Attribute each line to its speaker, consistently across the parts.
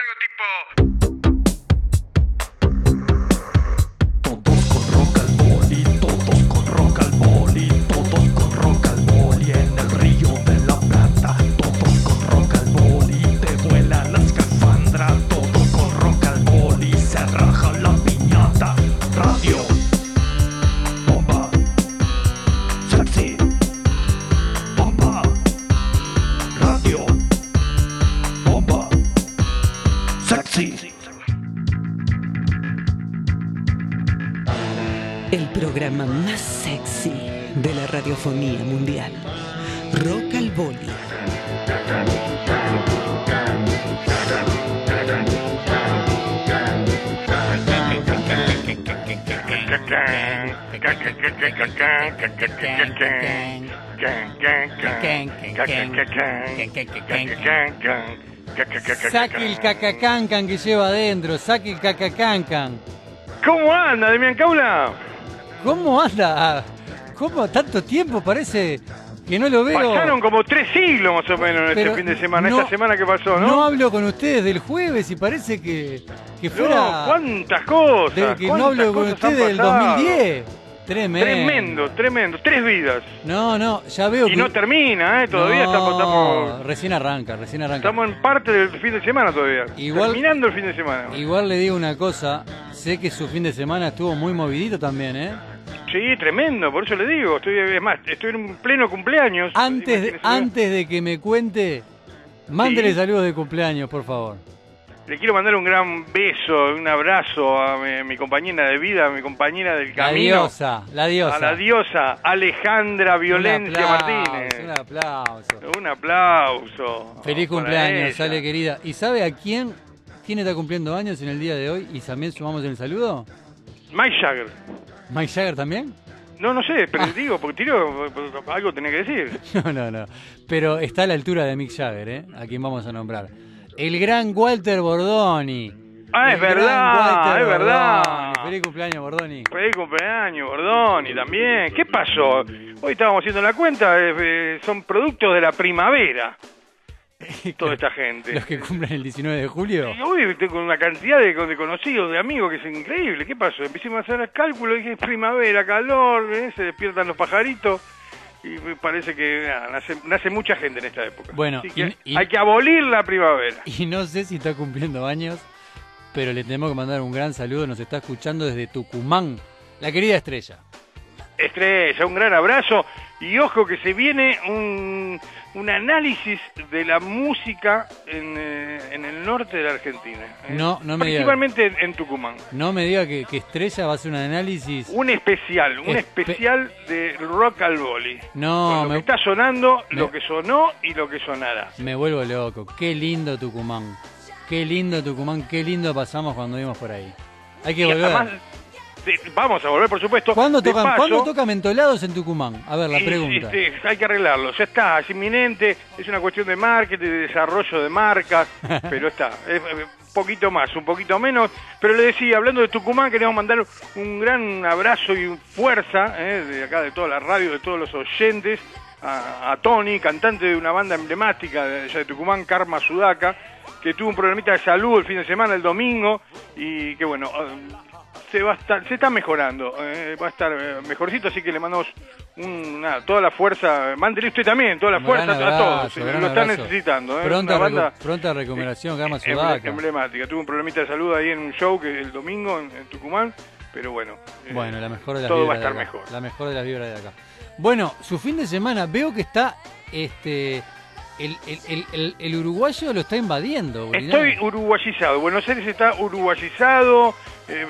Speaker 1: Algo tipo...
Speaker 2: radiofonía mundial. Rock al Boli.
Speaker 3: Saque el cacacancan que lleva adentro, saque el cacacancan.
Speaker 1: ¿Cómo anda, Demian Caula?
Speaker 3: ¿Cómo anda? ¿Cómo tanto tiempo? Parece que no lo veo.
Speaker 1: Pasaron como tres siglos más o menos en
Speaker 3: Pero
Speaker 1: este fin de semana,
Speaker 3: no-
Speaker 1: esta semana que pasó,
Speaker 3: No
Speaker 1: ¿no?
Speaker 3: hablo con ustedes del jueves y parece que, que
Speaker 1: No,
Speaker 3: fuera
Speaker 1: cuántas cosas.
Speaker 3: de que no hablo con ustedes del
Speaker 1: pasado.
Speaker 3: 2010. Tremendo.
Speaker 1: Tremendo, tremendo. Tres vidas.
Speaker 3: No, no, ya veo
Speaker 1: Y
Speaker 3: que
Speaker 1: no termina, ¿eh? Todavía
Speaker 3: No,
Speaker 1: estamos, estamos,
Speaker 3: recién arranca, recién arranca.
Speaker 1: estamos en parte del fin de semana todavía.
Speaker 3: Igual-
Speaker 1: Terminando el fin de semana.
Speaker 3: Igual le digo una cosa, sé que su fin de semana estuvo muy movidito también, ¿eh?
Speaker 1: Sí, tremendo, por eso le digo. Estoy, es más, estoy en un pleno cumpleaños.
Speaker 3: Antes de, antes de que me cuente, mándele
Speaker 1: Sí.
Speaker 3: saludos de cumpleaños, por favor.
Speaker 1: Le quiero mandar un gran beso, un abrazo a mi, compañera de vida, a mi compañera del
Speaker 3: La
Speaker 1: camino.
Speaker 3: diosa, la diosa.
Speaker 1: A la diosa Alejandra Violencia
Speaker 3: un aplauso,
Speaker 1: Martínez.
Speaker 3: Un aplauso.
Speaker 1: Un aplauso.
Speaker 3: Feliz cumpleaños, sale querida. ¿Y sabe a quién, quién está cumpliendo años en el día de hoy? ¿Y también sumamos el saludo?
Speaker 1: Mike Jagger.
Speaker 3: ¿Mike Jagger también?
Speaker 1: No, no sé,
Speaker 3: Ah.
Speaker 1: pero digo, porque tiro, algo tenía que decir.
Speaker 3: No, no, no. Pero está a la altura de Mick Jagger, ¿eh? A quien vamos a nombrar. El gran Walter Bordoni.
Speaker 1: Ah, es verdad, es verdad.
Speaker 3: Feliz cumpleaños, Bordoni.
Speaker 1: Feliz cumpleaños, Bordoni, también. ¿Qué pasó? Hoy estábamos haciendo la cuenta, eh, eh, son productos de la primavera, toda esta gente.
Speaker 3: Los que cumplen el 19 de julio.
Speaker 1: Y hoy tengo una cantidad de, de conocidos, de amigos, que es increíble. ¿Qué pasó? Empecé a hacer el cálculo, dije, es primavera, calor, ¿eh? se despiertan los pajaritos. Y me parece que nada, nace, nace mucha gente en esta época.
Speaker 3: Bueno,
Speaker 1: que
Speaker 3: y-
Speaker 1: hay que abolir la primavera.
Speaker 3: Y no sé si está cumpliendo años, pero le tenemos que mandar un gran saludo. Nos está escuchando desde Tucumán. La querida estrella.
Speaker 1: Estrella, un gran abrazo. Y ojo que se viene un, un análisis de la música en, eh, en el norte de la Argentina. ¿eh?
Speaker 3: No, no me.
Speaker 1: Principalmente en, en Tucumán.
Speaker 3: No me diga que, que Estrella va a hacer un análisis.
Speaker 1: Un especial, un
Speaker 3: Espe-
Speaker 1: especial de rock al boli.
Speaker 3: No,
Speaker 1: Con lo
Speaker 3: me,
Speaker 1: que está sonando,
Speaker 3: me-
Speaker 1: lo que sonó y lo que sonará.
Speaker 3: me vuelvo loco. Qué lindo Tucumán. Qué lindo Tucumán. Qué lindo pasamos cuando vimos por ahí. Hay que
Speaker 1: Y
Speaker 3: volver.
Speaker 1: además, vamos a volver, por supuesto.
Speaker 3: ¿Cuándo tocan,
Speaker 1: paso,
Speaker 3: ¿Cuándo toca Mentolados en Tucumán? A ver, la pregunta.
Speaker 1: este, hay que arreglarlo, ya está, es inminente, es una cuestión de marketing, de desarrollo de marcas, pero está, es, eh, un poquito más, un poquito menos, pero le decía, hablando de Tucumán, queremos mandar un gran abrazo y fuerza, eh, de acá, de toda la radio, de todos los oyentes, a, a Tony, cantante de una banda emblemática de, de Tucumán, Karma Sudaca, que tuvo un problemita de salud el fin de semana, el domingo, y que bueno... eh, se va a estar, se está mejorando, eh, va a estar eh, mejorcito, así que le mandamos un, nada, toda la fuerza, mándele usted también, toda la fuerza a todos, eh, lo están
Speaker 3: abrazo.
Speaker 1: necesitando, eh,
Speaker 3: Pronta,
Speaker 1: una banda
Speaker 3: pronta recuperación, Karma
Speaker 1: emble-
Speaker 3: Sudaca.
Speaker 1: emblemática, tuvo un problemita de salud ahí en un show que el domingo en, en Tucumán, pero bueno, eh,
Speaker 3: Bueno, la mejor de las
Speaker 1: todo va a estar mejor.
Speaker 3: La mejor de las vibras de acá. Bueno, su fin de semana, veo que está este el, el, el, el- uruguayo lo está invadiendo.
Speaker 1: Estoy uruguayizado. Buenos Aires está uruguayizado, eh,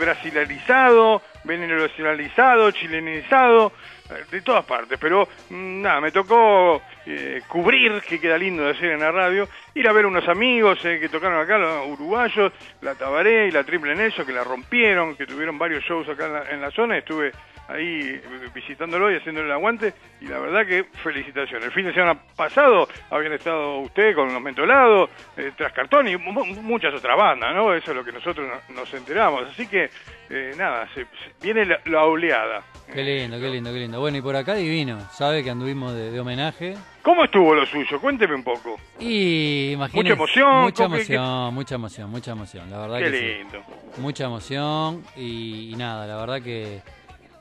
Speaker 1: venezolizado, chilenizado, eh, de todas partes. Pero mm, nada, me tocó eh, cubrir, que queda lindo de hacer en la radio, ir a ver unos amigos eh, que tocaron acá, los uruguayos, la Tabaré y la Triple Nelson, que la rompieron, que tuvieron varios shows acá en la, en la zona. Estuve ahí eh, visitándolo y haciéndole el aguante. Y la verdad que felicitaciones. El fin de semana pasado habían estado usted con los mentolados, eh, tras cartón y mu- muchas otras bandas, ¿no? Eso es lo que nosotros no- nos enteramos. Así que, eh, nada, se, se- viene la, la oleada.
Speaker 3: Qué lindo, qué lindo, qué lindo. Bueno, y por acá divino. Sabe que anduvimos de, de homenaje.
Speaker 1: ¿Cómo estuvo lo suyo? Cuénteme un poco.
Speaker 3: Y imagínese.
Speaker 1: Mucha emoción,
Speaker 3: Mucha
Speaker 1: ¿cómo que-
Speaker 3: emoción, mucha emoción, mucha emoción. La verdad
Speaker 1: Qué
Speaker 3: que sí.
Speaker 1: lindo.
Speaker 3: Mucha emoción y, y nada, la verdad que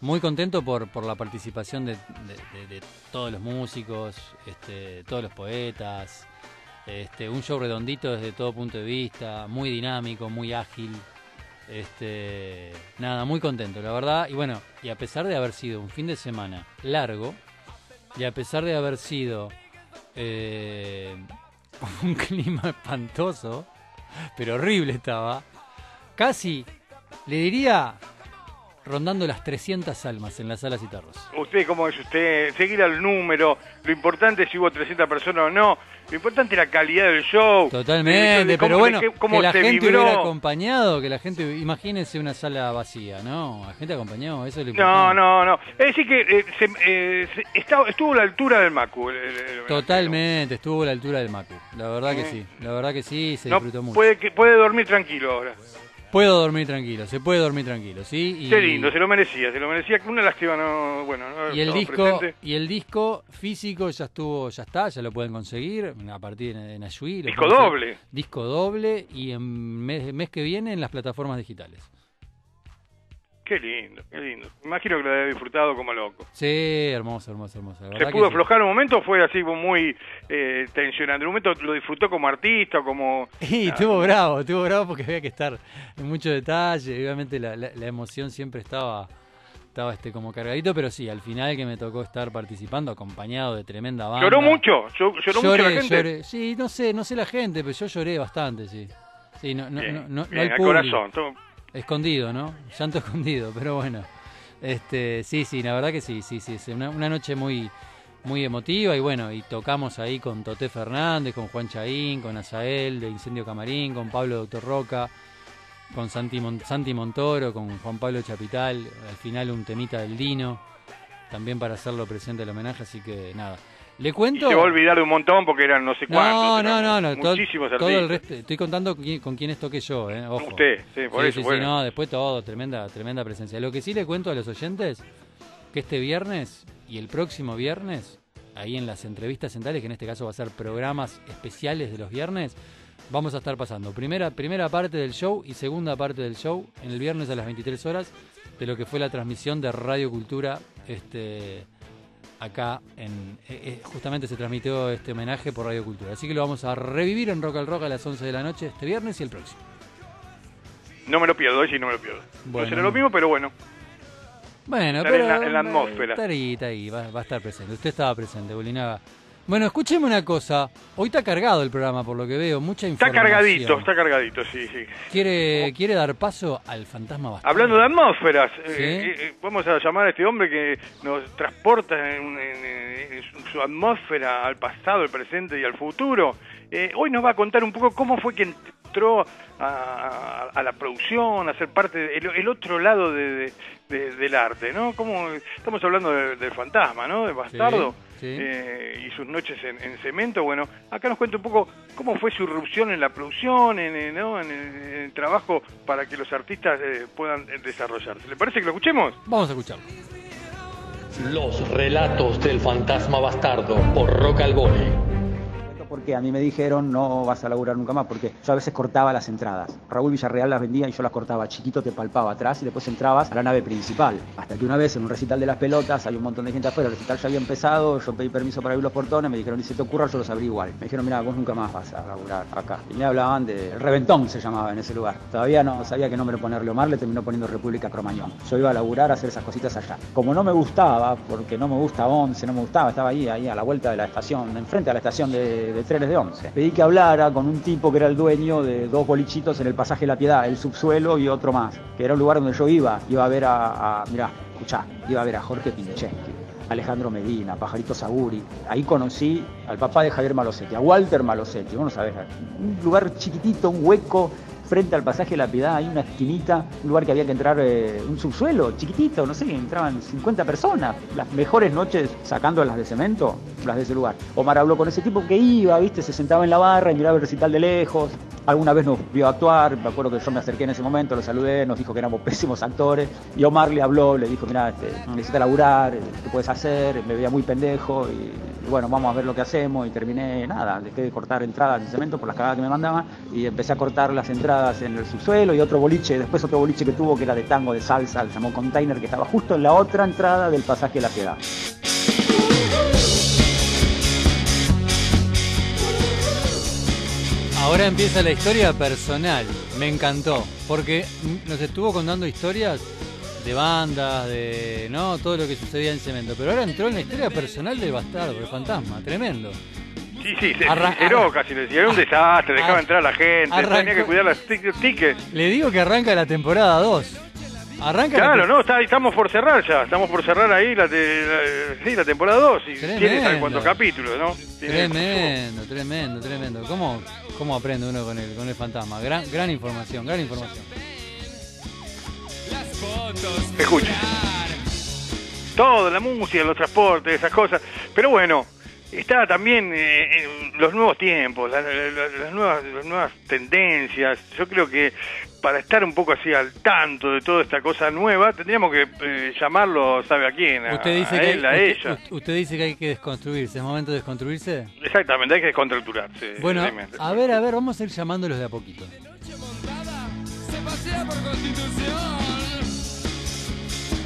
Speaker 3: muy contento por, por la participación de, todos los músicos, este, todos los poetas. Este, un show redondito desde todo punto de vista, muy dinámico, muy ágil. Este, nada, muy contento, la verdad. Y bueno, y a pesar de haber sido un fin de semana largo, y a pesar de haber sido eh, un clima espantoso, pero horrible estaba, casi, le diría, rondando las 300 almas en las salas y tarros.
Speaker 1: Usted, ¿cómo es usted? Seguir al número. Lo importante es si hubo 300 personas o no. Lo importante es la calidad del show.
Speaker 3: Totalmente,
Speaker 1: De- de cómo-
Speaker 3: pero bueno,
Speaker 1: de
Speaker 3: que la gente
Speaker 1: vibró.
Speaker 3: hubiera acompañado, que la gente, imagínense una sala vacía, ¿no? La gente acompañó, eso es lo
Speaker 1: No,
Speaker 3: importante.
Speaker 1: no, no. Es decir que eh, se- eh, se- está- estuvo a la altura del Macu. el- el-
Speaker 3: Totalmente, estuvo a la altura del Macu. La verdad que
Speaker 1: Eh.
Speaker 3: sí, la verdad que sí, se
Speaker 1: ¿no?
Speaker 3: disfrutó
Speaker 1: No,
Speaker 3: mucho.
Speaker 1: puede, puede dormir tranquilo ahora.
Speaker 3: Puedo dormir tranquilo, se puede dormir tranquilo, ¿sí? Y,
Speaker 1: Qué lindo, se lo merecía, se lo merecía. Una lástima, no, bueno, no
Speaker 3: y el disco
Speaker 1: presente.
Speaker 3: y el disco físico ya estuvo, ya está, ya lo pueden conseguir a partir de, de Nashville.
Speaker 1: Disco doble.
Speaker 3: Disco doble y en mes, mes que viene en las plataformas digitales.
Speaker 1: Qué lindo, qué lindo. Imagino que lo había disfrutado como loco.
Speaker 3: Sí, hermoso, hermoso, hermoso. la
Speaker 1: ¿Se
Speaker 3: que
Speaker 1: pudo
Speaker 3: sí.
Speaker 1: aflojar un momento o fue así muy eh, tensionante? ¿Un momento lo disfrutó como artista, como...
Speaker 3: Y
Speaker 1: Ah,
Speaker 3: estuvo bravo, estuvo bravo porque había que estar en mucho detalle. Obviamente la, la- la emoción siempre estaba, estaba este como cargadito, pero sí, al final que me tocó estar participando acompañado de tremenda banda.
Speaker 1: ¿Lloró mucho? ¿Lloró, lloró mucho la gente?
Speaker 3: lloré. Sí, no sé, no sé la gente, pero yo lloré bastante, sí. Sí, no, no,
Speaker 1: Bien,
Speaker 3: no, no, no
Speaker 1: bien,
Speaker 3: al
Speaker 1: al
Speaker 3: público.
Speaker 1: corazón.
Speaker 3: Escondido, ¿no? Llanto escondido, pero bueno. Este, sí, sí, la verdad que sí, sí, sí. sí, Una, una noche muy, muy emotiva y bueno, y tocamos ahí con Toté Fernández, con Juan Chaín, con Azael de Incendio Camarín, con Pablo Doctor Roca, con Santi, Mon- Santi Montoro, con Juan Pablo Chapital, al final un temita del Dino, también para hacerlo presente el homenaje, así que nada. Le
Speaker 1: Y
Speaker 3: cuento...
Speaker 1: se va a olvidar de un montón porque eran no sé cuántos.
Speaker 3: No, no, no, no, todo,
Speaker 1: Muchísimos
Speaker 3: todo el
Speaker 1: artistas.
Speaker 3: resto. Estoy contando con, quién- con quiénes toqué yo, ¿eh? Ojo.
Speaker 1: Usted, sí, por
Speaker 3: Sí,
Speaker 1: eso.
Speaker 3: sí, sí,
Speaker 1: bueno.
Speaker 3: no, después todo, tremenda, tremenda presencia. Lo que sí le cuento a los oyentes, que este viernes y el próximo viernes, ahí en las entrevistas centrales, que en este caso va a ser programas especiales de los viernes, vamos a estar pasando primera, primera parte del show y segunda parte del show en el viernes a las 23 horas de lo que fue la transmisión de Radio Cultura este acá en eh, eh, justamente se transmitió este homenaje por Radio Cultura. Así que lo vamos a revivir en Rock al Rock a las 11 de la noche este viernes y el próximo.
Speaker 1: No me lo pierdo, hoy sí no me lo pierdo.
Speaker 3: Bueno.
Speaker 1: no será lo mismo, pero bueno.
Speaker 3: Bueno,
Speaker 1: Estar
Speaker 3: pero
Speaker 1: en la- en la atmósfera.
Speaker 3: Está ahí, ahí, va, va a estar presente. Usted estaba presente, Bolinaga. Bueno, escúcheme una cosa. Hoy está cargado el programa, por lo que veo. Mucha
Speaker 1: Está
Speaker 3: información.
Speaker 1: cargadito, está cargadito, sí, sí.
Speaker 3: ¿Quiere, ¿Quiere dar paso al fantasma bastardo?
Speaker 1: Hablando de atmósferas, eh,
Speaker 3: Sí.
Speaker 1: eh, eh, vamos a llamar a este hombre que nos transporta en, en- en su- su atmósfera al pasado, al presente y al futuro. Eh, hoy nos va a contar un poco cómo fue que entró a, a- a la producción, a ser parte del el otro lado de- de- de- del arte, ¿no? Cómo, estamos hablando de- del fantasma, ¿no? De Bastardo.
Speaker 3: sí.
Speaker 1: eh, y sus noches en, en cemento. Bueno, acá nos cuenta un poco cómo fue su irrupción en la producción, en, en- ¿no? en el, en el trabajo para que los artistas eh, puedan desarrollarse. ¿Le parece que lo escuchemos?
Speaker 3: Vamos a escucharlo.
Speaker 4: Los relatos del fantasma bastardo por Rock al Voley.
Speaker 5: Porque a mí me dijeron no vas a laburar nunca más, porque yo a veces cortaba las entradas. Raúl Villarreal las vendía y yo las cortaba. Chiquito te palpaba atrás y después entrabas a la nave principal. Hasta que una vez en un recital de las pelotas, hay un montón de gente afuera, el recital ya había empezado, yo pedí permiso para abrir los portones, me dijeron, ni se te ocurra, yo los abrí igual. Me dijeron, mira, vos nunca más vas a laburar acá. Y me hablaban de Reventón, se llamaba en ese lugar. Todavía no sabía qué nombre ponerle Omar, le terminó poniendo República Cromañón. Yo iba a laburar a hacer esas cositas allá. Como no me gustaba, porque no me gusta 11, no me gustaba, estaba ahí, ahí a la vuelta de la estación, enfrente a la estación de trenes de 11. Pedí que hablara con un tipo que era el dueño de dos bolichitos en el pasaje La Piedad, el subsuelo y otro más, que era un lugar donde yo iba, iba a ver a, a mirá, escuchá, iba a ver a Jorge Pincheski. Alejandro Medina, Pajarito Saguri. Ahí conocí al papá de Javier Malosetti, a Walter Malosetti. Vos no sabés, un lugar chiquitito, un hueco, frente al pasaje de la Piedad, hay una esquinita, un lugar que había que entrar, eh, un subsuelo chiquitito, no sé, entraban 50 personas. Las mejores noches sacando las de cemento, las de ese lugar. Omar habló con ese tipo que iba, viste, se sentaba en la barra y miraba el recital de lejos. Alguna vez nos vio actuar, me acuerdo que yo me acerqué en ese momento, lo saludé, nos dijo que éramos pésimos actores. Y Omar le habló, le dijo, mira, este, necesitas laburar, eh, ¿qué puedes hacer? Me veía muy pendejo y, y bueno, vamos a ver lo que hacemos. Y terminé, nada, dejé de cortar entradas de cemento por las cagadas que me mandaban y empecé a cortar las entradas en el subsuelo y otro boliche, después otro boliche que tuvo que era de tango, de salsa, el llamó Container, que estaba justo en la otra entrada del pasaje de la Piedad.
Speaker 3: Ahora empieza la historia personal. Me encantó. Porque nos estuvo contando historias de bandas, de no todo lo que sucedía en Cemento. Pero ahora entró en la historia personal del bastardo, del fantasma. Tremendo.
Speaker 1: Sí, sí, se
Speaker 3: Arra-
Speaker 1: sinceró
Speaker 3: arra-
Speaker 1: casi, le decía, era un desastre, dejaba
Speaker 3: Ar-
Speaker 1: entrar a la gente,
Speaker 3: arrancó-
Speaker 1: tenía que cuidar las tic- tickets.
Speaker 3: Le digo que arranca la temporada 2. Arranca la
Speaker 1: Claro, no, está- estamos por cerrar ya, estamos por cerrar ahí la, te- la- sí, la temporada 2 y
Speaker 3: Tremendo.
Speaker 1: tiene sabe cuántos capítulos, ¿no? Tiene-
Speaker 3: Tremendo, tremendo, tremendo. ¿Cómo, cómo aprende uno con el, con el fantasma? Gran, gran información, gran información.
Speaker 1: Escucha. Todo, la música, los transportes, esas cosas. Pero bueno, está también eh, en los nuevos tiempos, la- la- la- las, nuevas, las nuevas tendencias. Yo creo que para estar un poco así al tanto de toda esta cosa nueva, tendríamos que eh, llamarlo, ¿sabe a quién? A,
Speaker 3: Usted dice,
Speaker 1: a
Speaker 3: que
Speaker 1: él, a
Speaker 3: usted,
Speaker 1: ella.
Speaker 3: usted- dice que hay que desconstruirse. ¿Es momento de desconstruirse?
Speaker 1: Exactamente, hay que descontracturarse.
Speaker 3: Bueno, a ver, a ver, vamos a ir llamándolos de a poquito.
Speaker 6: Se pasea por Constitución.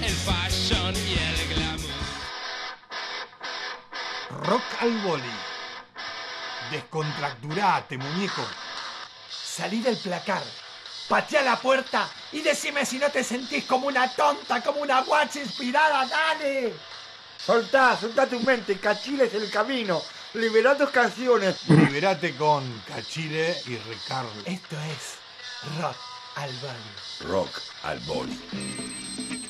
Speaker 6: El fashion
Speaker 7: Rock al boli. Descontracturate, muñeco. Salí del placar. Patea la puerta y decime si no te sentís como una tonta, como una guacha inspirada, dale.
Speaker 8: Soltá, soltá tu mente, Cachile es el camino. Liberá tus canciones.
Speaker 7: Liberate con Cachile y Ricardo.
Speaker 9: Esto es Rock al Boli.
Speaker 10: Rock al boli.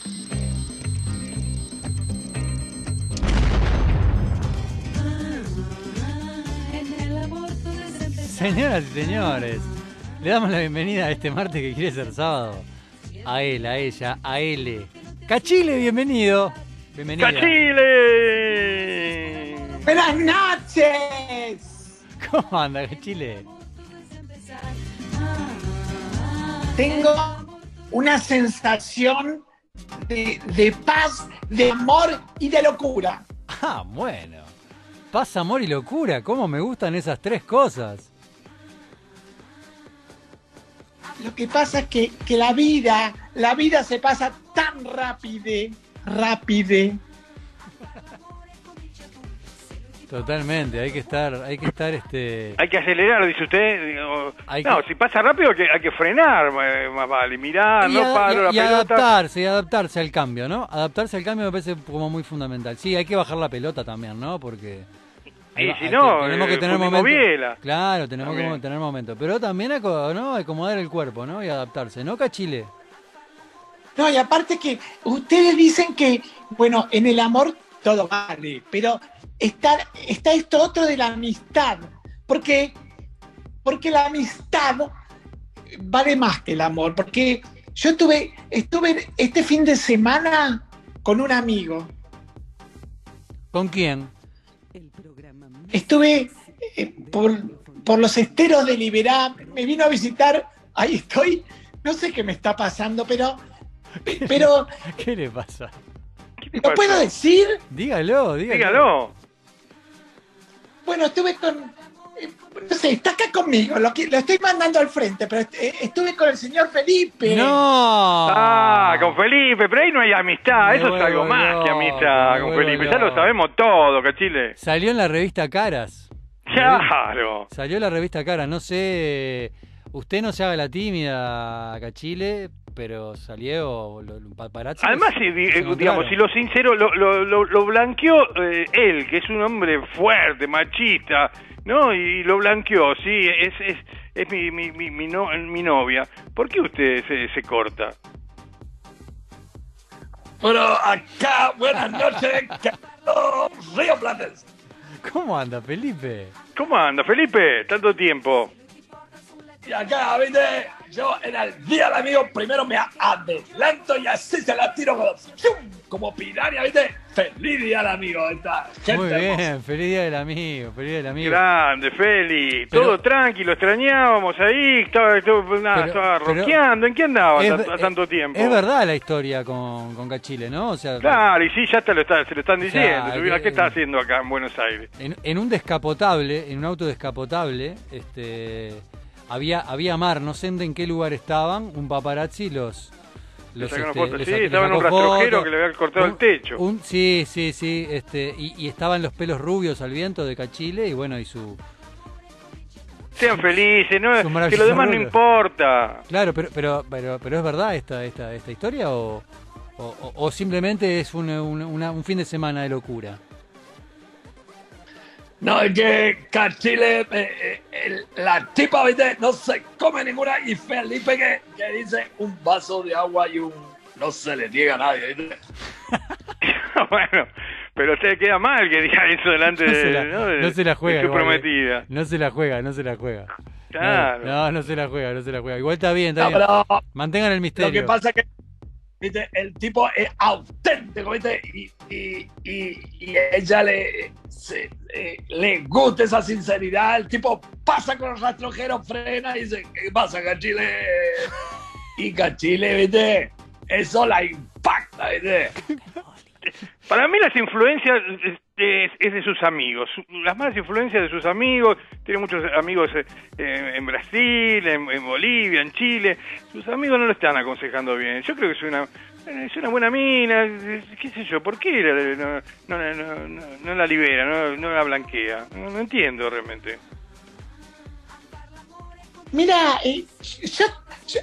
Speaker 3: Señoras y señores, le damos la bienvenida a este martes que quiere ser sábado. A él, a ella, a él. Cachile, bienvenido. Bienvenida.
Speaker 1: ¡Cachile!
Speaker 9: Buenas noches.
Speaker 3: ¿Cómo anda, Cachile?
Speaker 9: Tengo una sensación de, de paz, de amor y de locura.
Speaker 3: Ah, bueno. Paz, amor y locura. ¿Cómo me gustan esas tres cosas?
Speaker 9: Lo que pasa es que, que la vida, la vida se pasa tan rápide, rápide.
Speaker 3: Totalmente, hay que estar, hay que estar este.
Speaker 1: Hay que acelerar, dice usted. Digo,
Speaker 3: Hay
Speaker 1: no,
Speaker 3: que-
Speaker 1: si pasa rápido hay que, hay que frenar, eh, más vale. Mirar,
Speaker 3: y,
Speaker 1: no paro
Speaker 3: y-
Speaker 1: la
Speaker 3: y
Speaker 1: pelota.
Speaker 3: adaptarse, y adaptarse al cambio, ¿no? Adaptarse al cambio me parece como muy fundamental. Sí, hay que bajar la pelota también, ¿no? Porque.
Speaker 1: Y si no,
Speaker 3: que- tenemos
Speaker 1: eh,
Speaker 3: que tener momentos. Claro, tenemos
Speaker 1: También.
Speaker 3: que tener momentos. Pero también ¿no? acomodar el cuerpo, ¿no? Y adaptarse, ¿no, Cachile?
Speaker 9: No, y aparte que ustedes dicen que, bueno, en el amor todo vale, pero está, está esto otro de la amistad, porque, porque la amistad vale más que el amor, porque yo estuve, estuve este fin de semana con un amigo,
Speaker 3: ¿Con quién?
Speaker 9: Estuve eh, por, por los esteros de Liberá, me vino a visitar, ahí estoy, no sé qué me está pasando, pero, pero
Speaker 3: ¿Qué le pasa?
Speaker 9: ¿lo puedo decir?
Speaker 3: Dígalo, dígalo.
Speaker 1: Dígalo.
Speaker 9: Bueno, estuve con. No sé, está acá conmigo, lo, que- lo estoy mandando al frente, pero est- eh, estuve con el señor Felipe.
Speaker 3: ¡No!
Speaker 1: Ah, con Felipe, pero ahí no hay amistad,
Speaker 3: Me
Speaker 1: eso es algo más que amistad con
Speaker 3: vuelvo
Speaker 1: Felipe, ya lo sabemos todo, Cachile.
Speaker 3: Salió en la revista Caras.
Speaker 1: Claro.
Speaker 3: Salió la revista Caras. No sé. Usted no se haga la tímida, Cachile, pero salió lo, lo- paparazzi.
Speaker 1: Además,
Speaker 3: se-
Speaker 1: si, di-
Speaker 3: se
Speaker 1: eh, digamos, si lo sincero, lo, lo, lo, lo blanqueó eh, él, que es un hombre fuerte, machista, ¿no? Y lo blanqueó, sí, es, es, es mi, mi, mi, mi, no- mi novia. ¿Por qué usted se, se corta?
Speaker 8: Pero acá, buenas noches, Carlos Río Platense.
Speaker 3: ¿Cómo anda, Felipe?
Speaker 1: ¿Cómo anda, Felipe? Tanto tiempo.
Speaker 11: Y acá, viste, yo en el día del amigo primero me adelanto y así se la tiro como, como piraña, viste. Feliz día del amigo, esta gente
Speaker 3: Muy
Speaker 11: hermosa.
Speaker 3: bien, feliz día del amigo, feliz día del amigo.
Speaker 1: Grande, Feli.
Speaker 3: Pero-
Speaker 1: Todo tranquilo, extrañábamos ahí. Estaba, estaba, nada,
Speaker 3: Pero-
Speaker 1: estaba
Speaker 3: pero-
Speaker 1: rockeando. ¿En qué andaba
Speaker 3: Es-
Speaker 1: ta- tanto tiempo?
Speaker 3: Es verdad la historia con, con Cachile, ¿no? O sea,
Speaker 1: Claro, y sí, ya te lo está, se lo están
Speaker 3: O sea,
Speaker 1: diciendo.
Speaker 3: que-
Speaker 1: ¿Qué está haciendo acá en Buenos Aires?
Speaker 3: en, en un descapotable, en un auto descapotable, este, había, había mar, no sé en qué lugar estaban, un paparazzi los... Este,
Speaker 1: fotos,
Speaker 3: les
Speaker 1: sí,
Speaker 3: sa- les
Speaker 1: estaba en un rastrojero que le había cortado el techo.
Speaker 3: un- sí, sí, sí, este, y, y estaban los pelos rubios al viento de Cachile y bueno, y su...
Speaker 1: Sean felices, ¿no? Que lo demás no importa.
Speaker 3: Claro, pero, pero, pero, pero es verdad esta, esta, esta historia o- o simplemente es un, un- una- un fin de semana de locura.
Speaker 11: No, es que Cachile, eh, eh, el- la tipa, viste, no se come ninguna. Y Felipe que, que dice un vaso de agua y un. No se le niega a nadie, viste.
Speaker 1: bueno, pero te queda mal que diga eso delante
Speaker 3: No
Speaker 1: de,
Speaker 3: se la,
Speaker 1: ¿no? de-
Speaker 3: no se la juega.
Speaker 1: de su
Speaker 3: igual, eh.
Speaker 1: prometida.
Speaker 3: No se la juega, no se la juega.
Speaker 1: Claro.
Speaker 3: No, no se la juega, no se la juega. Igual está bien, está
Speaker 11: No,
Speaker 3: bien.
Speaker 11: pero
Speaker 3: Mantengan el
Speaker 11: lo
Speaker 3: misterio.
Speaker 11: que pasa es que, el tipo es auténtico, viste, y, ella le, eh, le gusta esa sinceridad. El tipo pasa con los rastrojeros, frena y dice, ¿qué pasa, Cachile? Y Cachile, viste, eso la impacta, viste.
Speaker 1: Para mí las influencias es, es- de sus amigos, las malas influencias de sus amigos, tiene muchos amigos eh, eh, en Brasil, en, en Bolivia, en Chile, sus amigos no lo están aconsejando bien, yo creo que es una es una buena mina, eh, qué sé yo, ¿por qué no, no, no, no- la libera, no, la blanquea? No, entiendo realmente.
Speaker 9: Mira, eh,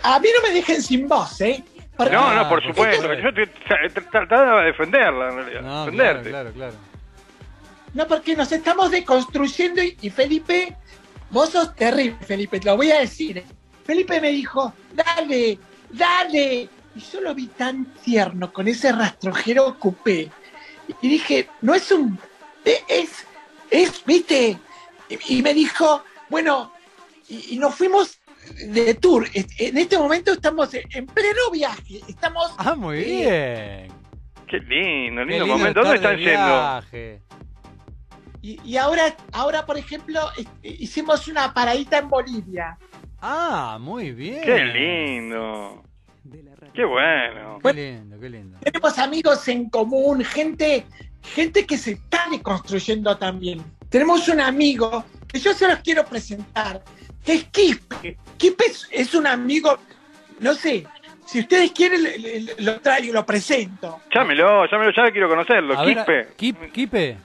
Speaker 9: a mí no me dejen sin voz, ¿eh?
Speaker 1: No, no, por supuesto, yo te- tra- tra- trataba de defenderla en realidad,
Speaker 3: No, claro,
Speaker 1: defenderte.
Speaker 3: claro, claro.
Speaker 9: No, porque nos estamos deconstruyendo y, y Felipe, vos sos terrible, Felipe, te lo voy a decir. Felipe me dijo, dale, dale. Y yo lo vi tan tierno con ese rastrojero coupé. Y dije, no es un. e- Es, es, viste. Y, y me dijo, bueno, y, y nos fuimos de tour. En este momento estamos en pleno viaje. Estamos.
Speaker 3: Ah, muy
Speaker 9: eh,
Speaker 3: bien.
Speaker 1: Qué lindo,
Speaker 3: Qué
Speaker 1: lindo
Speaker 3: lindo
Speaker 1: momento. ¿Dónde están yendo?
Speaker 3: viaje.
Speaker 9: Y, y ahora, ahora, por ejemplo, este, hicimos una paradita en Bolivia.
Speaker 3: Ah, muy bien.
Speaker 1: Qué lindo. Qué bueno.
Speaker 3: Qué lindo, qué lindo.
Speaker 9: Tenemos amigos en común, gente, gente que se está deconstruyendo también. Tenemos un amigo que yo se los quiero presentar, es Quispe. Quispe es, es un amigo, no sé, si ustedes quieren le- le- le- lo traigo, lo presento.
Speaker 1: Llámelo, llámelo, ya quiero conocerlo.
Speaker 3: A ver,
Speaker 1: Quispe.
Speaker 3: Quip- Quipe.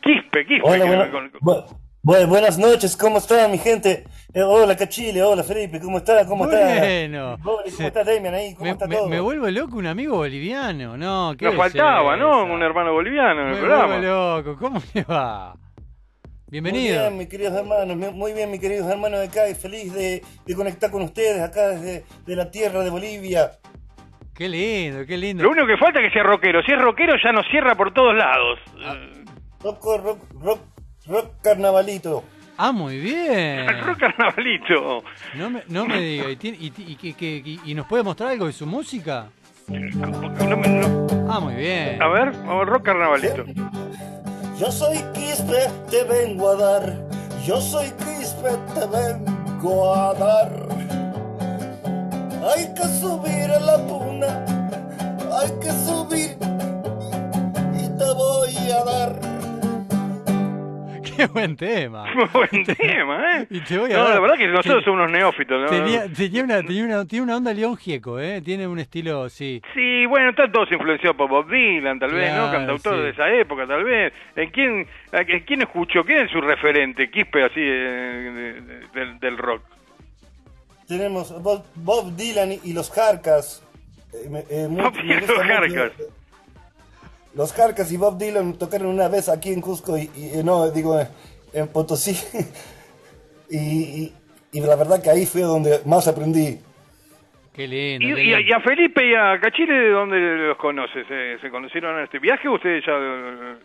Speaker 1: Quispe, Quispe.
Speaker 12: Hola, buena-
Speaker 1: me con-
Speaker 12: bu- bu- buenas noches, ¿cómo está mi gente? Eh, hola Cachile, hola Felipe, ¿cómo está? ¿Cómo está?
Speaker 3: Bueno.
Speaker 12: ¿Cómo está Damian ahí? ¿Cómo
Speaker 3: Me,
Speaker 12: está
Speaker 3: me-
Speaker 12: todo?
Speaker 3: me vuelvo loco un amigo boliviano, ¿no? ¿qué
Speaker 1: Nos faltaba, ¿no? Un hermano boliviano en el
Speaker 3: Me
Speaker 1: programa.
Speaker 3: vuelvo loco, ¿cómo le va? Bienvenido.
Speaker 12: Muy bien, mis queridos hermanos, muy bien, mis queridos hermanos de acá, y feliz de, de conectar con ustedes acá desde de la tierra de Bolivia.
Speaker 3: Qué lindo, qué lindo.
Speaker 1: Lo único que falta es que sea rockero. Si es rockero ya nos cierra por todos lados.
Speaker 12: Rock, rock, rock, rock carnavalito.
Speaker 3: Ah, muy bien.
Speaker 1: rock carnavalito.
Speaker 3: No me, no me diga, ¿y, tiene- y, y- y- que- y- y nos puede mostrar algo de su música? Ah, muy bien.
Speaker 1: A ver, vamos, rock carnavalito.
Speaker 12: Yo soy Quispe, te vengo a dar. Yo soy Quispe, te vengo a dar. Hay que subir
Speaker 3: buen tema.
Speaker 1: Buen tema, ¿eh?
Speaker 3: Y te voy a
Speaker 1: No, la verdad que nosotros somos unos neófitos. ¿no?
Speaker 3: Tenía, tenía una, tenía una, tiene una onda León Gieco, ¿eh? Tiene un estilo, sí.
Speaker 1: Sí, bueno, están todos influenciados por Bob Dylan, tal vez, ¿no?
Speaker 3: Claro,
Speaker 1: Cantautor
Speaker 3: sí.
Speaker 1: de esa época, tal vez. ¿En quién, en quién escuchó? ¿Quién es su referente? Quispe, así, eh, de- de- del, del rock.
Speaker 12: Tenemos Bob, Bob Dylan y los Jarcas. Eh, eh, muy-
Speaker 1: los. Jarcas.
Speaker 12: Los Jarcas y Bob Dylan tocaron una vez aquí en Cusco y, y- no, digo, eh, en Potosí. y, y- y la verdad que ahí fue donde más aprendí.
Speaker 3: Qué lindo.
Speaker 1: Y,
Speaker 3: qué
Speaker 1: a,
Speaker 3: lindo.
Speaker 1: y a Felipe y a Cachile, ¿de dónde los conoces? ¿Se, se conocieron en este viaje o ustedes ya eh,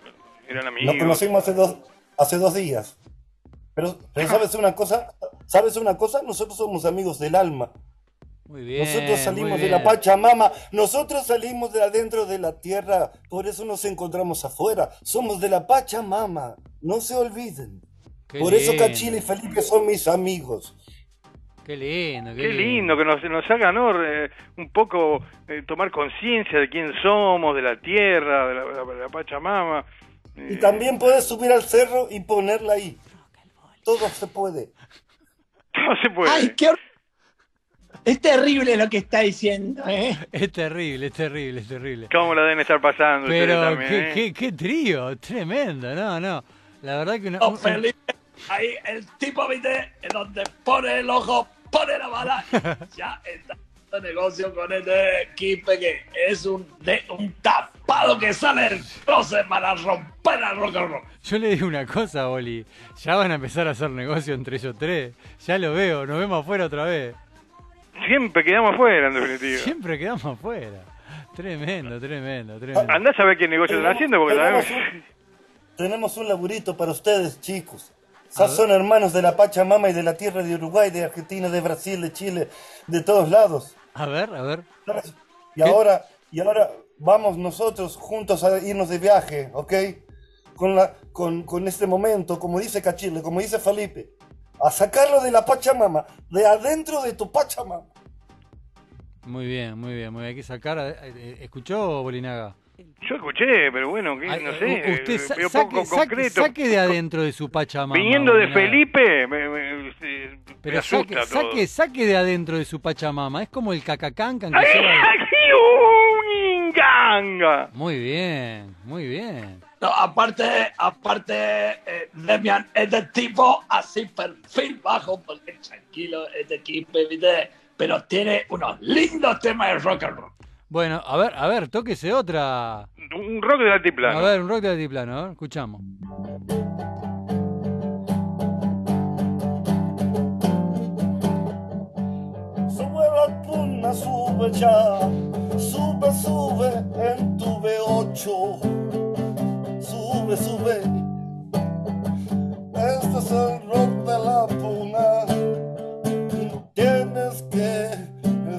Speaker 1: eran amigos?
Speaker 12: Nos conocimos hace dos, hace dos días. Pero, pero ¿sabes una cosa? ¿Sabes una cosa? Nosotros somos amigos del alma.
Speaker 3: Muy bien.
Speaker 12: Nosotros salimos
Speaker 3: muy
Speaker 12: de la. Pachamama, nosotros salimos de adentro de la tierra, por eso nos encontramos afuera. Somos de la Pachamama, no se olviden.
Speaker 3: Qué
Speaker 12: por eso. Cachila y Felipe son mis amigos.
Speaker 3: Qué lindo, qué,
Speaker 1: Qué lindo que nos, nos haga ¿no? Eh, un poco eh, tomar conciencia de quién somos, de la tierra, de la, de la Pachamama.
Speaker 12: Y también puedes subir al cerro y ponerla ahí. Todo se puede.
Speaker 1: No se puede.
Speaker 9: Ay, qué Es terrible lo que está diciendo, ¿eh?
Speaker 3: Es terrible, es terrible, es terrible.
Speaker 1: ¿Cómo la deben estar pasando
Speaker 3: Pero
Speaker 1: también?
Speaker 3: qué,
Speaker 1: eh?
Speaker 3: qué, qué trío, tremendo, no, no. La verdad que una,
Speaker 11: No,
Speaker 3: un-
Speaker 11: Felipe, ahí el tipo, viste, en donde pone el ojo, pone la bala, ya está haciendo negocio con este equipo que es un, de, un tapado que sale del closet para romper al rock and roll.
Speaker 3: yo le digo una cosa, Oli. Ya van a empezar a hacer negocio entre ellos tres. Ya lo veo, nos vemos afuera otra vez.
Speaker 1: Siempre quedamos afuera, en definitiva.
Speaker 3: Siempre quedamos afuera. Tremendo, tremendo, tremendo.
Speaker 1: Andá a saber qué negocio están haciendo, porque
Speaker 12: tenemos, un, tenemos un laburito para ustedes, chicos. Ya son hermanos de la Pachamama y de la tierra de Uruguay, de Argentina, de Brasil, de Chile, de todos lados.
Speaker 3: A ver, a ver.
Speaker 12: Y ahora, y ahora vamos nosotros juntos a irnos de viaje, ¿ok? Con, la, con, con este momento, como dice Cachile, como dice Felipe, a sacarlo de la Pachamama, de adentro de tu Pachamama.
Speaker 3: Muy bien, muy bien, muy bien. Hay que sacar. eh, eh, ¿Escuchó, Bolinaga?
Speaker 1: Yo escuché, pero bueno, que,
Speaker 3: Ay,
Speaker 1: no sé,
Speaker 3: usted sa- saque,
Speaker 1: poco
Speaker 3: saque-
Speaker 1: concreto.
Speaker 3: saque de adentro de su Pachamama.
Speaker 1: Viniendo de
Speaker 3: Bolinaga.
Speaker 1: Felipe, me, me- me
Speaker 3: Pero
Speaker 1: asusta
Speaker 3: saque,
Speaker 1: todo.
Speaker 3: saque, saque de adentro de su Pachamama. Es como el cacacancan que
Speaker 1: ¡Ay,
Speaker 3: lleva.
Speaker 1: aquí un inganga!
Speaker 3: Muy bien, muy bien.
Speaker 11: No, aparte, aparte, eh, Demian, este tipo así perfil bajo, porque tranquilo, este equipo, ¿viste? Pero tiene unos lindos temas de rock and roll.
Speaker 3: Bueno, a ver, a ver, tóquese otra.
Speaker 1: Un rock del altiplano.
Speaker 3: A ver, un rock de altiplano, a ver, escuchamos.
Speaker 12: Sube la puna, sube ya, sube, sube en tu V8. Sube, sube. Este es el rock de la puna.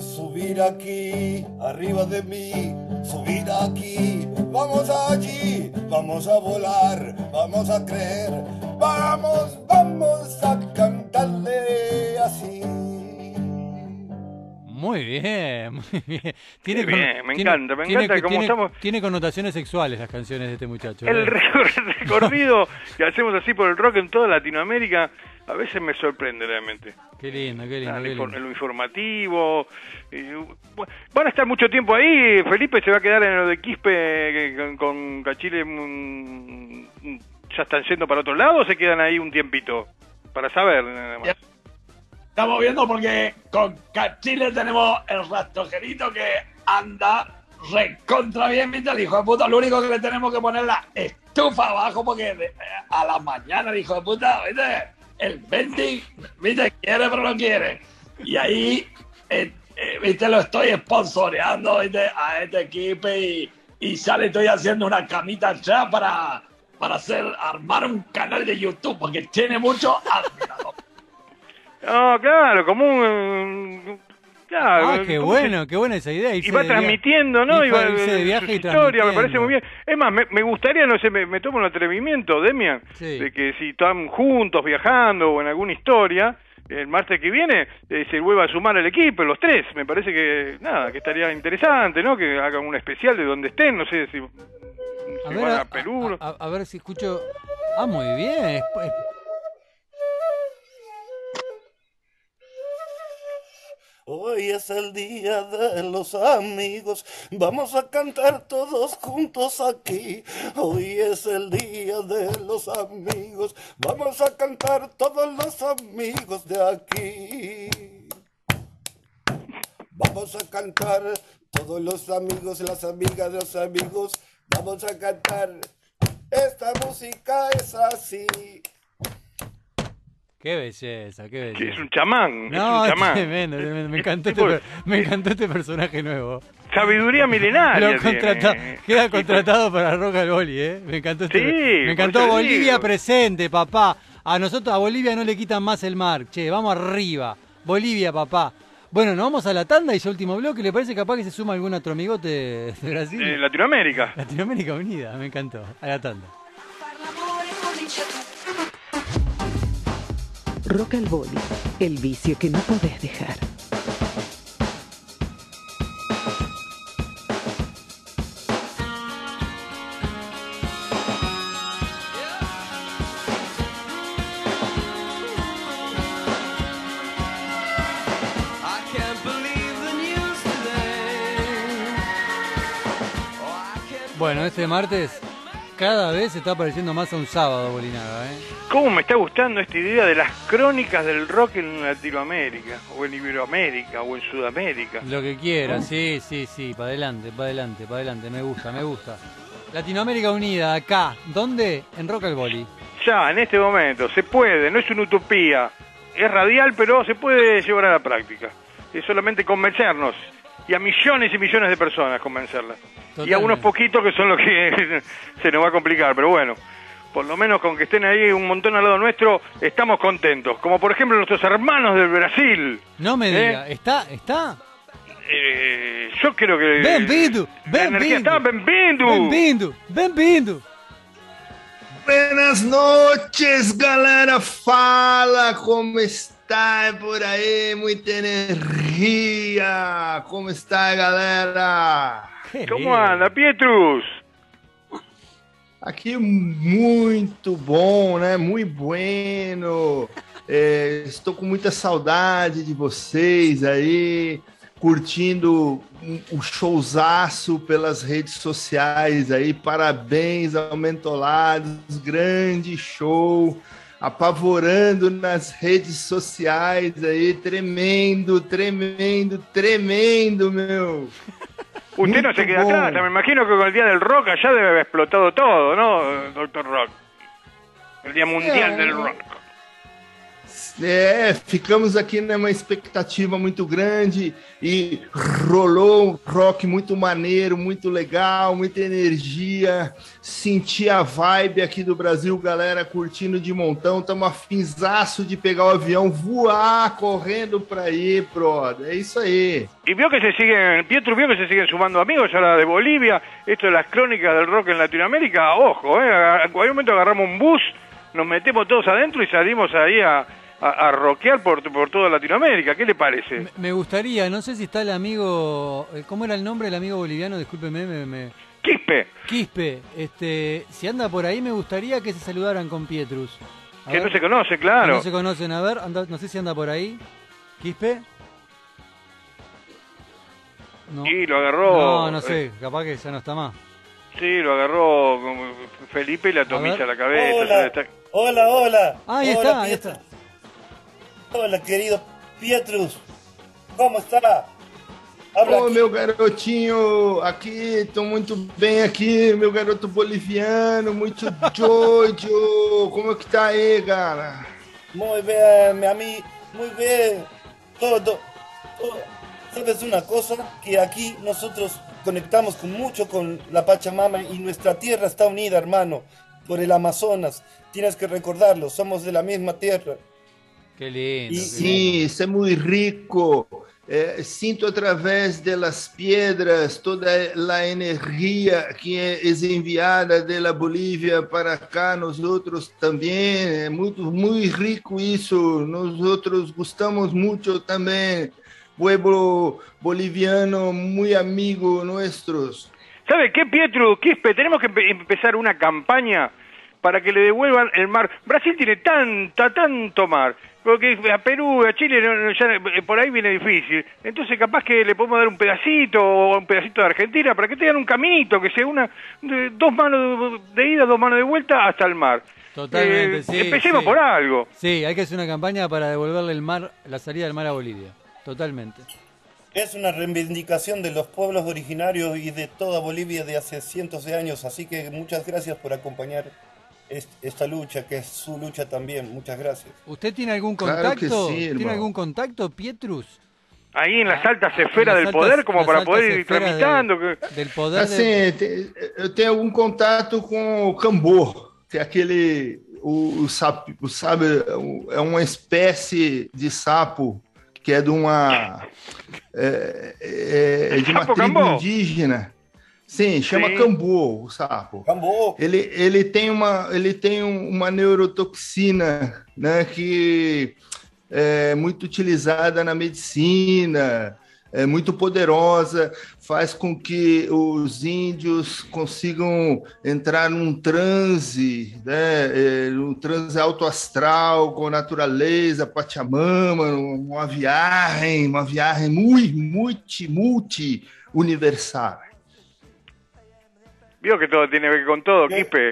Speaker 12: Subir aquí, arriba de mí, subir aquí. Vamos allí, vamos a volar, vamos a creer. Vamos, vamos a cantarle así.
Speaker 3: Muy bien, muy bien. Tiene
Speaker 1: bien, me
Speaker 3: tiene-
Speaker 1: encanta, me
Speaker 3: tiene-
Speaker 1: encanta cómo
Speaker 3: tiene-
Speaker 1: estamos-
Speaker 3: Tiene connotaciones sexuales las canciones de este muchacho.
Speaker 1: El
Speaker 3: ¿eh?
Speaker 1: recor- recorrido que hacemos así por el rock en toda Latinoamérica a veces me sorprende realmente.
Speaker 3: Qué lindo, qué lindo,
Speaker 1: Ah,
Speaker 3: qué lindo.
Speaker 1: lo informativo. bu- van a estar mucho tiempo ahí. Felipe se va a quedar en lo de Quispe con, con Cachile. mm, ¿Ya están yendo para otro lado o se quedan ahí un tiempito? Para saber, nada más.
Speaker 11: Estamos viendo porque con Cachile tenemos el rastrojerito que anda recontra bien, ¿viste? El hijo de puta, lo único que le tenemos que poner la estufa abajo porque a la mañana el hijo de puta, ¿viste? El 20, ¿viste? Quiere pero no quiere. Y ahí, eh, eh, ¿viste? Lo estoy sponsoreando. A este equipo y, y ya le estoy haciendo una camita ya para, para hacer, armar un canal de YouTube porque tiene mucho admirador.
Speaker 1: No, claro, como un. Claro,
Speaker 3: Ah, qué
Speaker 1: ¿cómo
Speaker 3: bueno, qué buena esa idea.
Speaker 1: Y va transmitiendo, ¿no?
Speaker 3: y
Speaker 1: va,
Speaker 3: irse de viaje y
Speaker 1: historias, me parece muy bien. Es más, me, me gustaría, no sé, me, me tomo un atrevimiento, Demian,
Speaker 3: Sí.
Speaker 1: de que si están juntos viajando o en alguna historia, el martes que viene eh, se vuelva a sumar el equipo, los tres. Me parece que, nada, que estaría interesante, ¿no? Que hagan un especial de donde estén, no sé si,
Speaker 3: A
Speaker 1: si
Speaker 3: ver,
Speaker 1: van
Speaker 3: a,
Speaker 1: a Perú.
Speaker 3: a- a ver si escucho. Ah, muy bien. es- es-
Speaker 12: Hoy es el día de los amigos, vamos a cantar todos juntos aquí. Hoy es el día de los amigos, vamos a cantar todos los amigos de aquí. Vamos a cantar todos los amigos, las amigas de los amigos, vamos a cantar. Esta música es así.
Speaker 3: Qué belleza, qué belleza.
Speaker 1: Es un chamán,
Speaker 3: No,
Speaker 1: es un chamán.
Speaker 3: tremendo, tremendo. Me encantó, este, me encantó este personaje nuevo.
Speaker 1: Sabiduría milenaria.
Speaker 3: Lo contrata-
Speaker 1: tiene.
Speaker 3: queda contratado para Rock al Boli, ¿eh? Me encantó, este,
Speaker 1: Sí,
Speaker 3: me encantó Bolivia
Speaker 1: digo.
Speaker 3: presente, papá. A nosotros, a Bolivia no le quitan más el mar. Che, vamos arriba. Bolivia, papá. Bueno, nos vamos a la tanda y su último bloque. ¿Le parece capaz que se suma algún otro amigote de Brasil?
Speaker 1: Eh, Latinoamérica.
Speaker 3: Latinoamérica Unida, me encantó. A la tanda.
Speaker 2: Rock al Boli, el vicio que no podés dejar.
Speaker 6: Today.
Speaker 3: Bueno, este martes cada vez se está pareciendo más a un sábado, Bolinaga, ¿eh?
Speaker 1: ¿Cómo me está gustando esta idea de las crónicas del rock en Latinoamérica, o en Iberoamérica, o en Sudamérica?
Speaker 3: Lo que quiera, sí, sí, sí, para adelante, para adelante, para adelante, me gusta, me gusta. Latinoamérica Unida, acá, ¿dónde? En Rock al Boli.
Speaker 1: Ya, en este momento, se puede, no es una utopía, es radial, pero se puede llevar a la práctica. Es solamente convencernos, y a millones y millones de personas convencerlas. Y a unos poquitos que son los que se nos va a complicar, pero bueno, por lo menos con que estén ahí un montón al lado nuestro, estamos contentos. Como por ejemplo nuestros hermanos del Brasil.
Speaker 3: No me
Speaker 1: ¿Eh?
Speaker 3: diga, ¿está, está?
Speaker 1: Eh, yo creo que... Energía está, bem-vindo.
Speaker 3: Bem-vindo, bem-vindo.
Speaker 13: Buenas noches, galera. Fala, como está por aí? Muita energia. Como está, galera?
Speaker 1: ¿Cómo anda, Pietrus?
Speaker 13: Aqui muito bom, né? Muito bueno. É, estou com muita saudade de vocês aí, curtindo o showzaço pelas redes sociais aí. Parabéns ao Mentolados, grande show. Apavorando nas redes sociais aí, tremendo, tremendo, tremendo, meu.
Speaker 1: Usted no
Speaker 13: Muito
Speaker 1: se queda
Speaker 13: bom.
Speaker 1: atrás, me imagino que con el Día del Rock allá debe haber explotado todo, ¿no, Doctor Rock? El Día Mundial
Speaker 13: É.
Speaker 1: del Rock.
Speaker 13: É, ficamos aqui numa expectativa muito grande e rolou um rock muito maneiro, muito legal, muita energia. Senti a vibe aqui do Brasil, galera curtindo de montão. Estamos afinzaço de pegar o avião, voar, correndo pra ir, brother. É isso aí.
Speaker 1: Y vio que se siguen, Pietro vio que se siguen sumando amigos ahora de Bolivia, esto de las crónicas del rock en Latinoamérica, ojo, eh, en momento agarramos un bus, nos metemos todos adentro y salimos ahí a, a, a rockear por, por toda Latinoamérica, ¿qué le parece?
Speaker 3: Me gustaría, no sé si está el amigo, eh, ¿cómo era el nombre del amigo boliviano? Discúlpeme, me, me-
Speaker 1: Quispe.
Speaker 3: Quispe, este, si anda por ahí me gustaría que se saludaran con Pietrus. A
Speaker 1: Que
Speaker 3: ver.
Speaker 1: no se conoce,
Speaker 3: Que
Speaker 1: claro.
Speaker 3: no se conocen, a ver, anda- no sé si anda por ahí. ¿Quispe? No.
Speaker 1: Y lo agarró.
Speaker 3: No, no
Speaker 1: eh,
Speaker 3: sé, capaz que ya no está más.
Speaker 1: Sí, lo agarró Felipe y la tomilla
Speaker 3: ver.
Speaker 1: a la cabeza.
Speaker 12: Hola.
Speaker 1: está-
Speaker 12: Hola, hola.
Speaker 3: Ahí
Speaker 12: Hola,
Speaker 3: está, ahí está.
Speaker 12: Hola, querido Pietrus. ¿Cómo está? Habla aqui.
Speaker 13: meu garotinho, aqui, tô muito bem aqui, meu garoto boliviano, muito doido. Como é que tá aí, cara?
Speaker 12: Muy bien, mi amigo. Muy bien. Todo, todo. ¿Sabes una cosa? Que aquí nosotros conectamos con mucho con la Pachamama y nuestra tierra está unida, hermano, por el Amazonas. Tienes que recordarlo, somos de la misma tierra.
Speaker 3: Qué lindo. qué lindo.
Speaker 13: Sim, isso é muito rico. É, sinto através das pedras toda a energia que é enviada da Bolívia para cá, nós outros também. É muito, muito rico isso. Nós outros gostamos muito também. Pueblo boliviano, muito amigo nossos.
Speaker 1: ¿Sabe qué, Pietro? Quispe, tenemos que empe- empezar una campaña para que le devuelvan el mar. Brasil tiene tanta, tanto mar. Porque a Perú, a Chile, no- no, ya, eh, por ahí viene difícil. Entonces, capaz que le podemos dar un pedacito o un pedacito de Argentina para que tengan un caminito, que sea una, de- dos manos de ida, dos manos de vuelta hasta el mar.
Speaker 3: Totalmente,
Speaker 1: Eh,
Speaker 3: sí.
Speaker 1: Empecemos
Speaker 3: sí.
Speaker 1: por algo.
Speaker 3: Sí, hay que hacer una campaña para devolverle el mar, la salida del mar a Bolivia. Totalmente.
Speaker 12: Es una reivindicación de los pueblos originarios y de toda Bolivia de hace cientos de años, así que muchas gracias por acompañar esta lucha, que es su lucha también. Muchas gracias.
Speaker 3: ¿Usted tiene algún
Speaker 13: Claro que
Speaker 3: contacto?
Speaker 13: sí,
Speaker 3: ¿Tiene algún contacto, Pietrus?
Speaker 1: Ahí en las altas esferas
Speaker 3: En
Speaker 1: del
Speaker 3: las
Speaker 1: poder,
Speaker 3: altas-
Speaker 1: como
Speaker 3: las
Speaker 1: para
Speaker 3: altas
Speaker 1: poder ir
Speaker 3: del-
Speaker 1: tramitando. que-
Speaker 3: Del poder
Speaker 13: Assim,
Speaker 3: de...
Speaker 13: eu tenho algum contato com o Cambor, que é aquele o, o sapo, o sabe, é uma espécie de sapo que é de uma é, é- é de uma tribo indígena. Sim, chama
Speaker 1: Sim.
Speaker 13: cambô o sapo.
Speaker 12: Cambô.
Speaker 13: Ele, ele tem uma ele tem um- uma neurotoxina, né, que é muito utilizada na medicina, é muito poderosa, faz com que os índios consigam entrar num transe, né, é, um transe alto astral com a natureza, Pachamama, uma viagem, uma viagem muito, multi, multi universal.
Speaker 1: Vio que todo tiene que ver con todo, Quispe.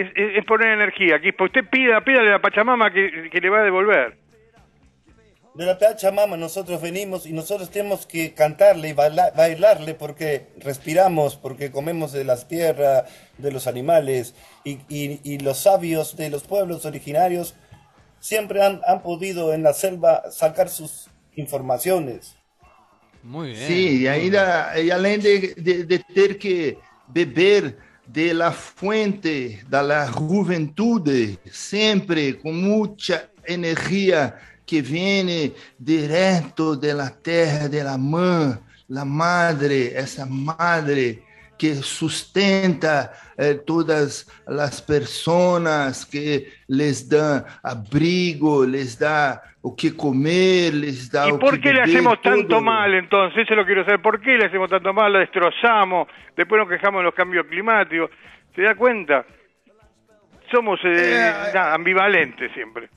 Speaker 1: Es, es- es poner energía, Quispe. Usted pida, pídale a la Pachamama que, que le va a devolver.
Speaker 12: De la Pachamama nosotros venimos y nosotros tenemos que cantarle y baila- bailarle porque respiramos, porque comemos de las tierras, de los animales y, y- y los sabios de los pueblos originarios siempre han, han podido en la selva sacar sus informaciones.
Speaker 3: Muy bien.
Speaker 13: Sim, e ainda e além de, de, de ter que beber de la fuente da la juventude, sempre com muita energia que vem direto de la terra de la mãe, la madre, essa madre que sustenta eh, todas as pessoas, que les dá abrigo, les dá o que comer, les dá
Speaker 1: ¿Y por qué le hacemos tanto mal entonces? Eso lo quiero saber. ¿Por qué le hacemos tanto mal? La destrozamos, después nos quejamos de los cambios climáticos. ¿Se da cuenta? Somos eh, nada, ambivalentes siempre.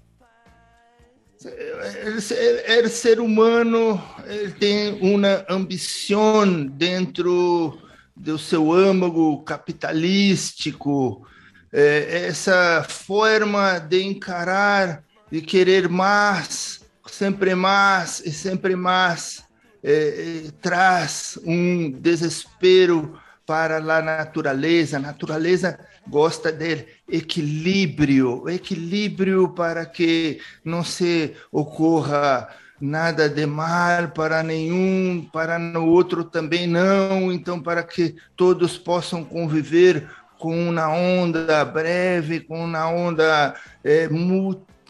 Speaker 13: El ser, el ser humano ele tem uma ambição dentro do seu âmago capitalístico, essa forma de encarar e querer mais, sempre mais e sempre mais, é, é, traz um desespero para a natureza. A natureza gosta de equilíbrio, equilíbrio para que não se ocorra nada de mal para nenhum, para no outro também não, então para que todos possam conviver com uma onda breve, com uma onda é,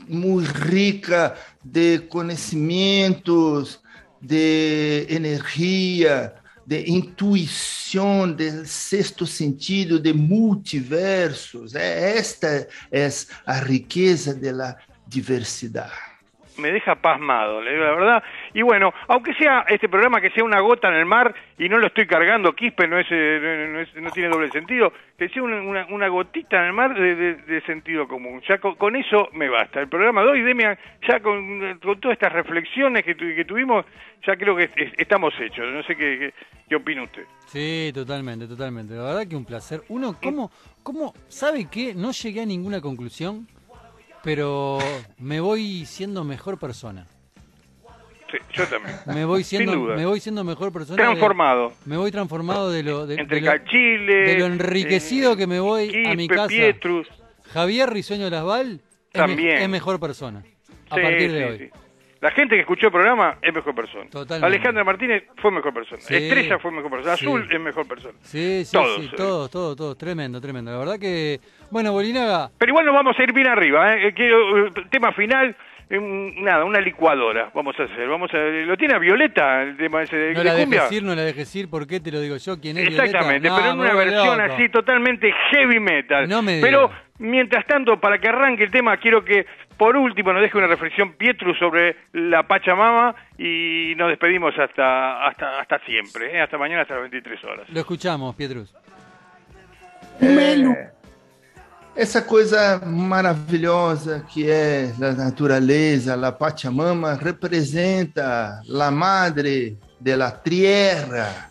Speaker 13: muito rica de conhecimentos, de energia, de intuição, de sexto sentido, de multiversos. É, esta é a riqueza da diversidade.
Speaker 1: Me deja pasmado, le digo la verdad. Y bueno, aunque sea este programa que sea una gota en el mar y no lo estoy cargando, Quispe no es, eh, no, es- no tiene doble sentido, que sea una, una- gotita en el mar de, de- sentido común. Ya con, eso me basta. El programa de hoy, Demian, ya con, con todas estas reflexiones que, tu- que tuvimos, ya creo que es- estamos hechos. No sé qué, qué, qué opina usted.
Speaker 3: Sí, totalmente, totalmente. La verdad que un placer. Uno, ¿cómo, cómo, sabe qué? No llegué a ninguna conclusión, pero me voy siendo mejor persona.
Speaker 1: Sí, yo también.
Speaker 3: Me voy
Speaker 1: Sin
Speaker 3: siendo,
Speaker 1: duda.
Speaker 3: me voy siendo mejor persona. de-
Speaker 1: Transformado.
Speaker 3: me voy transformado de lo, de,
Speaker 1: Entre
Speaker 3: de lo,
Speaker 1: Cachile,
Speaker 3: de lo enriquecido
Speaker 1: eh,
Speaker 3: que me voy a mi casa.
Speaker 1: Pietrus.
Speaker 3: Javier Risueño Lasval es, me-
Speaker 1: También.
Speaker 3: es mejor persona. A
Speaker 1: Sí,
Speaker 3: partir de
Speaker 1: sí,
Speaker 3: hoy.
Speaker 1: La gente que escuchó el programa es mejor persona.
Speaker 3: Totalmente.
Speaker 1: Alejandra Martínez fue mejor persona.
Speaker 3: Sí.
Speaker 1: Estrella fue mejor persona.
Speaker 3: Sí.
Speaker 1: Azul es mejor persona.
Speaker 3: Sí, sí,
Speaker 1: Todos,
Speaker 3: sí,
Speaker 1: eh.
Speaker 3: todos, todos, todos. Tremendo, tremendo. La verdad que. Bueno, Bolinaga.
Speaker 1: Pero igual nos vamos a ir bien arriba. ¿eh? Eh, Quiero, eh, tema final, nada, una licuadora vamos a hacer. Vamos a, ¿Lo tiene a Violeta el tema ese de,
Speaker 3: No la dejes ir, no la dejes ir. ¿Por qué te lo digo yo? ¿Quién es
Speaker 1: Exactamente,
Speaker 3: Violeta?
Speaker 1: pero
Speaker 3: No,
Speaker 1: en
Speaker 3: me
Speaker 1: una versión
Speaker 3: loco.
Speaker 1: así totalmente heavy metal.
Speaker 3: No me
Speaker 1: pero
Speaker 3: digas.
Speaker 1: mientras tanto, para que arranque el tema, quiero que por último nos deje una reflexión Pietru sobre la Pachamama y nos despedimos hasta hasta hasta siempre, ¿eh? hasta mañana hasta las 23 horas.
Speaker 3: Lo escuchamos, Pietrus.
Speaker 13: É, essa coisa maravilhosa que é a natureza, a Pachamama, representa a madre da terra.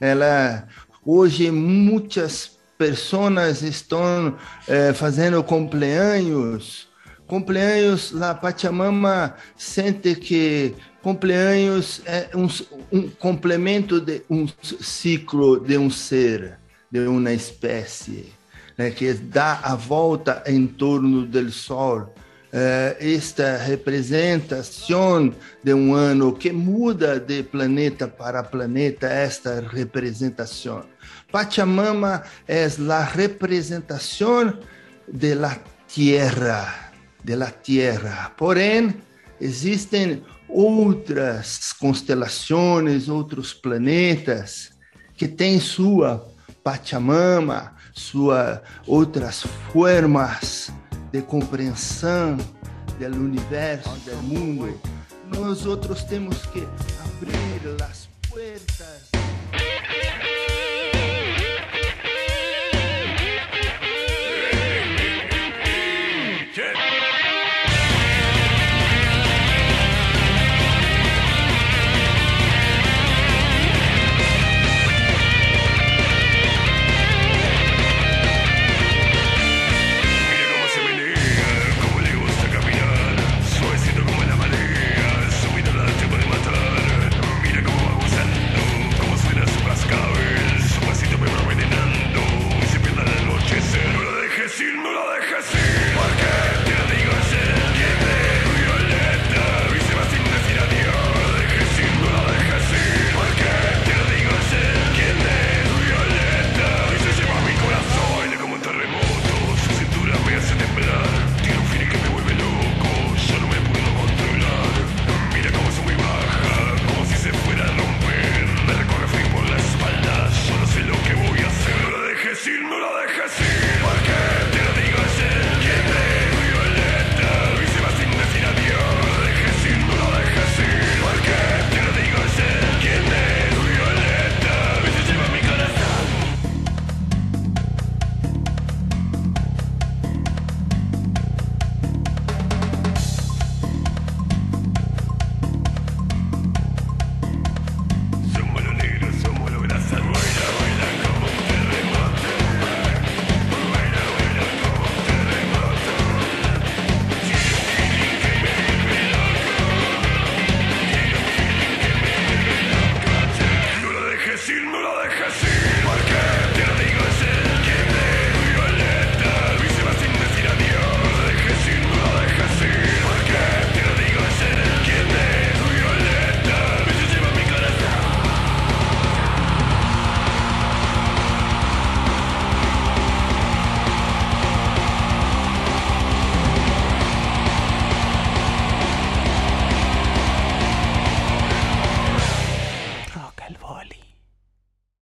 Speaker 13: Ela, hoje, muitas pessoas estão eh, fazendo cumpleaños. Cumpleaños, a Pachamama sente que cumpleaños é um, um complemento de um ciclo de um ser, de uma espécie né, que dá a volta em torno do Sol. Eh, esta representação de um ano que muda de planeta para planeta, esta representação. Pachamama é a representação de la tierra, de la tierra. Porém, existem outras constelações, outros planetas que têm sua Pachamama, suas outras formas de compreensão do universo, do mundo. Nós outros temos que abrir as portas.